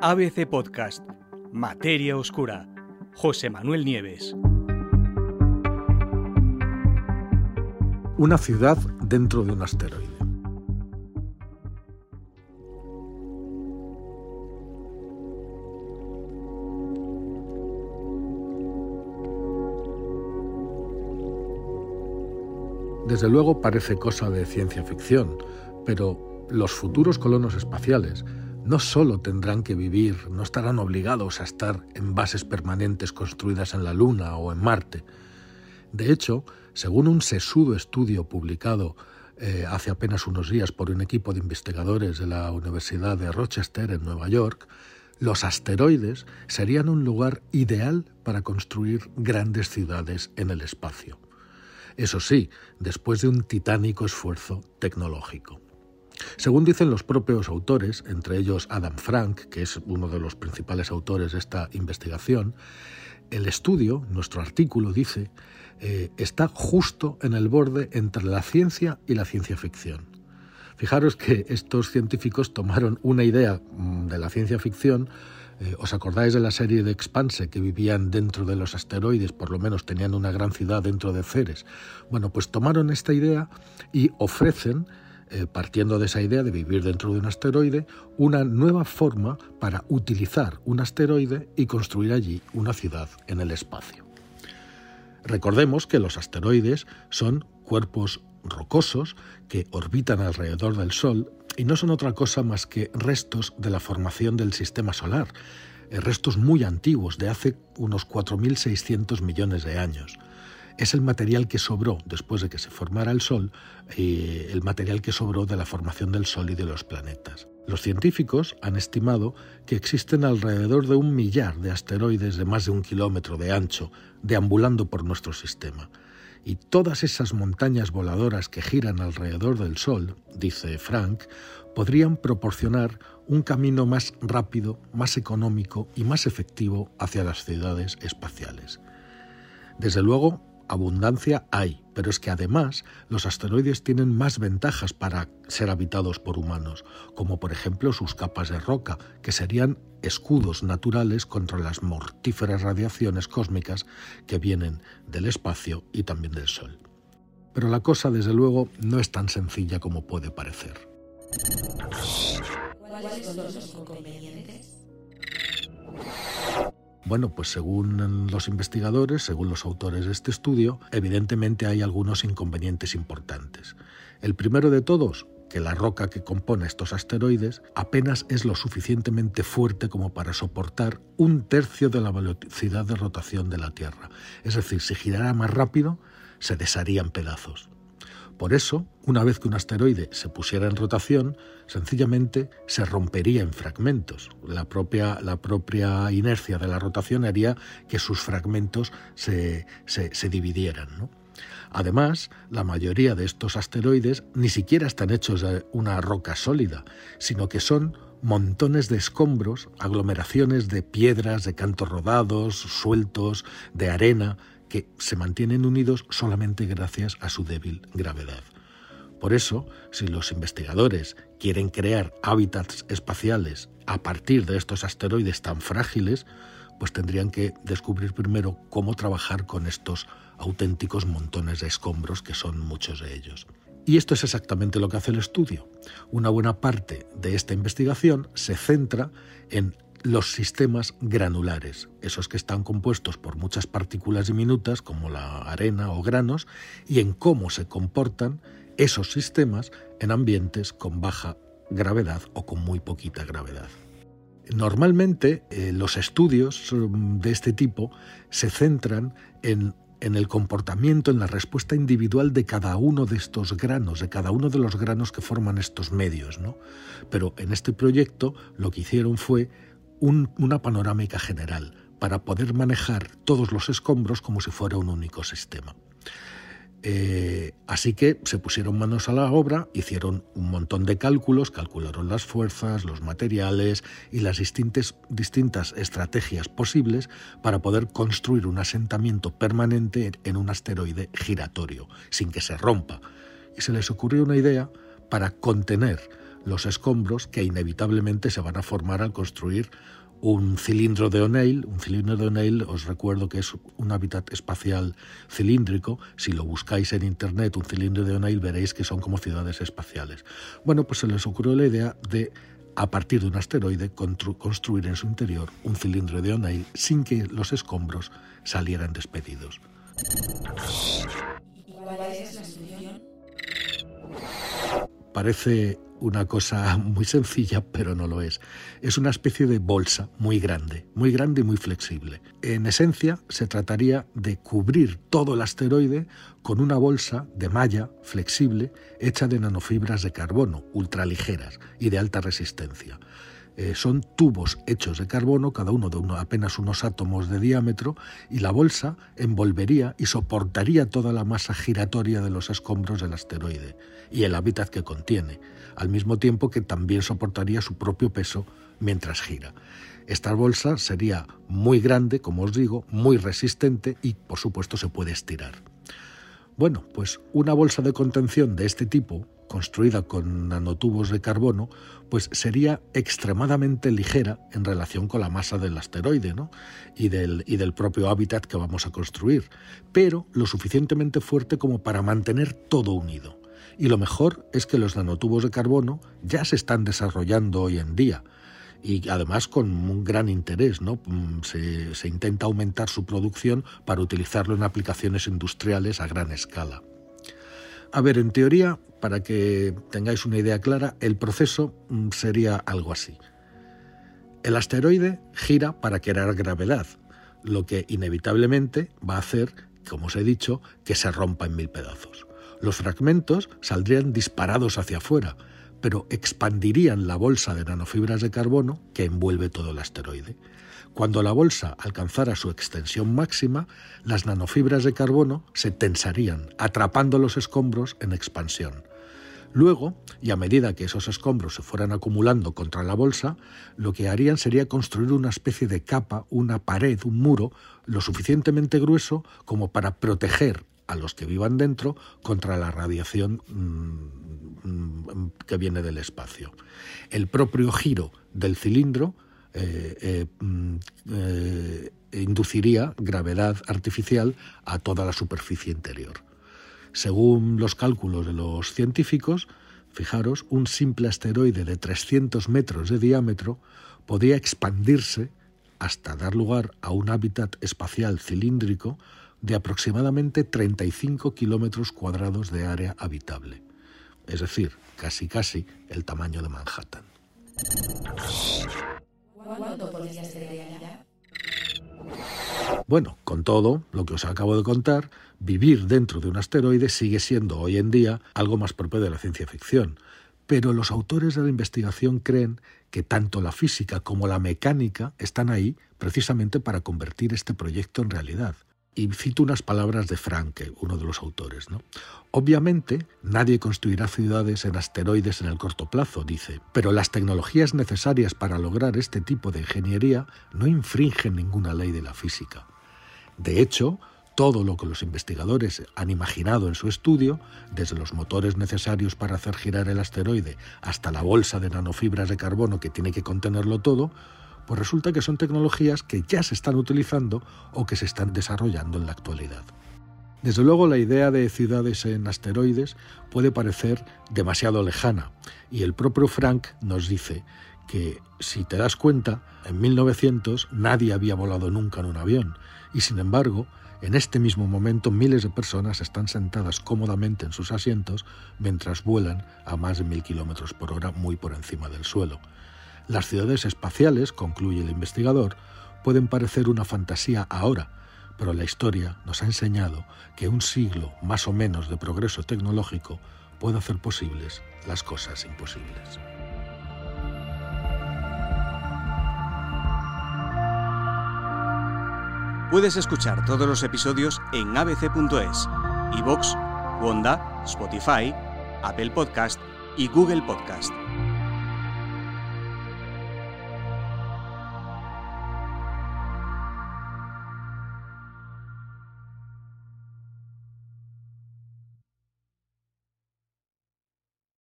ABC Podcast, Materia Oscura, José Manuel Nieves. Una ciudad dentro de un asteroide. Desde luego parece cosa de ciencia ficción, pero los futuros colonos espaciales no solo tendrán que vivir, no estarán obligados a estar en bases permanentes construidas en la Luna o en Marte. De hecho, según un sesudo estudio publicado eh, hace apenas unos días por un equipo de investigadores de la Universidad de Rochester en Nueva York, los asteroides serían un lugar ideal para construir grandes ciudades en el espacio. Eso sí, después de un titánico esfuerzo tecnológico. Según dicen los propios autores, entre ellos Adam Frank, que es uno de los principales autores de esta investigación, el estudio, nuestro artículo dice, eh, está justo en el borde entre la ciencia y la ciencia ficción. Fijaros que estos científicos tomaron una idea mm, de la ciencia ficción, eh, ¿os acordáis de la serie de Expanse que vivían dentro de los asteroides, por lo menos tenían una gran ciudad dentro de Ceres? Bueno, pues tomaron esta idea y ofrecen eh, partiendo de esa idea de vivir dentro de un asteroide, una nueva forma para utilizar un asteroide y construir allí una ciudad en el espacio. Recordemos que los asteroides son cuerpos rocosos que orbitan alrededor del Sol y no son otra cosa más que restos de la formación del sistema solar, eh, restos muy antiguos, de hace unos 4.600 millones de años es el material que sobró después de que se formara el Sol, eh, el material que sobró de la formación del Sol y de los planetas. Los científicos han estimado que existen alrededor de un millar de asteroides de más de un kilómetro de ancho deambulando por nuestro sistema. Y todas esas montañas voladoras que giran alrededor del Sol, dice Frank, podrían proporcionar un camino más rápido, más económico y más efectivo hacia las ciudades espaciales. Desde luego, abundancia hay, pero es que además los asteroides tienen más ventajas para ser habitados por humanos, como por ejemplo sus capas de roca, que serían escudos naturales contra las mortíferas radiaciones cósmicas que vienen del espacio y también del Sol. Pero la cosa, desde luego, no es tan sencilla como puede parecer. ¿Cuáles son los inconvenientes? Bueno, pues según los investigadores, según los autores de este estudio, evidentemente hay algunos inconvenientes importantes. El primero de todos, que la roca que compone estos asteroides apenas es lo suficientemente fuerte como para soportar un tercio de la velocidad de rotación de la Tierra. Es decir, si girara más rápido, se desharía en pedazos. Por eso, una vez que un asteroide se pusiera en rotación, sencillamente se rompería en fragmentos. La propia, la propia inercia de la rotación haría que sus fragmentos se, se, dividieran. Además, la mayoría de estos asteroides ni siquiera están hechos de una roca sólida, sino que son montones de escombros, aglomeraciones de piedras, de cantos rodados, sueltos, de arena, que se mantienen unidos solamente gracias a su débil gravedad. Por eso, si los investigadores quieren crear hábitats espaciales a partir de estos asteroides tan frágiles, pues tendrían que descubrir primero cómo trabajar con estos auténticos montones de escombros que son muchos de ellos. Y esto es exactamente lo que hace el estudio. Una buena parte de esta investigación se centra en los sistemas granulares, esos que están compuestos por muchas partículas diminutas como la arena o granos, y en cómo se comportan esos sistemas en ambientes con baja gravedad o con muy poquita gravedad. Normalmente eh, los estudios mm, de este tipo se centran en, en, el comportamiento, en la respuesta individual de cada uno de estos granos, de cada uno de los granos que forman estos medios. ¿no? Pero en este proyecto lo que hicieron fue una panorámica general para poder manejar todos los escombros como si fuera un único sistema. Eh, así que se pusieron manos a la obra, hicieron un montón de cálculos, calcularon las fuerzas, los materiales y las distintas, distintas estrategias posibles para poder construir un asentamiento permanente en un asteroide giratorio, sin que se rompa. Y se les ocurrió una idea para contener los escombros que inevitablemente se van a formar al construir un cilindro de O'Neill. Un cilindro de O'Neill, os recuerdo que es un hábitat espacial cilíndrico. Si lo buscáis en internet, un cilindro de O'Neill, veréis que son como ciudades espaciales. Bueno, pues se les ocurrió la idea de, a partir de un asteroide, construir en su interior un cilindro de O'Neill sin que los escombros salieran despedidos. Parece una cosa muy sencilla, pero no lo es. Es una especie de bolsa muy grande, muy grande y muy flexible. En esencia, se trataría de cubrir todo el asteroide con una bolsa de malla flexible hecha de nanofibras de carbono ultraligeras y de alta resistencia. Eh, son tubos hechos de carbono, cada uno de apenas unos átomos de diámetro, y la bolsa envolvería y soportaría toda la masa giratoria de los escombros del asteroide y el hábitat que contiene, al mismo tiempo que también soportaría su propio peso mientras gira. Esta bolsa sería muy grande, como os digo, muy resistente y por supuesto se puede estirar. Bueno, pues una bolsa de contención de este tipo construida con nanotubos de carbono, pues sería extremadamente ligera en relación con la masa del asteroide y, del, y del propio hábitat que vamos a construir, pero lo suficientemente fuerte como para mantener todo unido. Y lo mejor es que los nanotubos de carbono ya se están desarrollando hoy en día y además con un gran interés. ¿no? Mm, se, se intenta aumentar su producción para utilizarlo en aplicaciones industriales a gran escala. A ver, en teoría, para que tengáis una idea clara, el proceso mm, sería algo así. El asteroide gira para crear gravedad, lo que inevitablemente va a hacer, como os he dicho, que se rompa en mil pedazos. Los fragmentos saldrían disparados hacia afuera, pero expandirían la bolsa de nanofibras de carbono que envuelve todo el asteroide. Cuando la bolsa alcanzara su extensión máxima, las nanofibras de carbono se tensarían, atrapando los escombros en expansión. Luego, y a medida que esos escombros se fueran acumulando contra la bolsa, lo que harían sería construir una especie de capa, una pared, un muro, lo suficientemente grueso como para proteger a los que vivan dentro contra la radiación mm, mm, que viene del espacio. El propio giro del cilindro eh, eh, mm, eh, induciría gravedad artificial a toda la superficie interior. Según los cálculos de los científicos, fijaros, un simple asteroide de 300 metros de diámetro podría expandirse hasta dar lugar a un hábitat espacial cilíndrico de aproximadamente 35 kilómetros cuadrados de área habitable, es decir, casi casi el tamaño de Manhattan. Bueno, con todo lo que os acabo de contar, vivir dentro de un asteroide sigue siendo hoy en día algo más propio de la ciencia ficción. Pero los autores de la investigación creen que tanto la física como la mecánica están ahí precisamente para convertir este proyecto en realidad. Y cito unas palabras de Franke, uno de los autores. ¿no? Obviamente, nadie construirá ciudades en asteroides en el corto plazo, dice, pero las tecnologías necesarias para lograr este tipo de ingeniería no infringen ninguna ley de la física. De hecho, todo lo que los investigadores han imaginado en su estudio, desde los motores necesarios para hacer girar el asteroide hasta la bolsa de nanofibras de carbono que tiene que contenerlo todo, pues resulta que son tecnologías que ya se están utilizando o que se están desarrollando en la actualidad. Desde luego la idea de ciudades en asteroides puede parecer demasiado lejana y el propio Frank nos dice que si te das cuenta, en 1900 nadie había volado nunca en un avión y sin embargo, en este mismo momento miles de personas están sentadas cómodamente en sus asientos mientras vuelan a más de mil kilómetros por hora muy por encima del suelo. Las ciudades espaciales, concluye el investigador, pueden parecer una fantasía ahora, pero la historia nos ha enseñado que un siglo más o menos de progreso tecnológico puede hacer posibles las cosas imposibles. Puedes escuchar todos los episodios en abc.es, iVoox, Wanda, Spotify, Apple Podcast y Google Podcast.